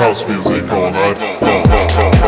house music all night.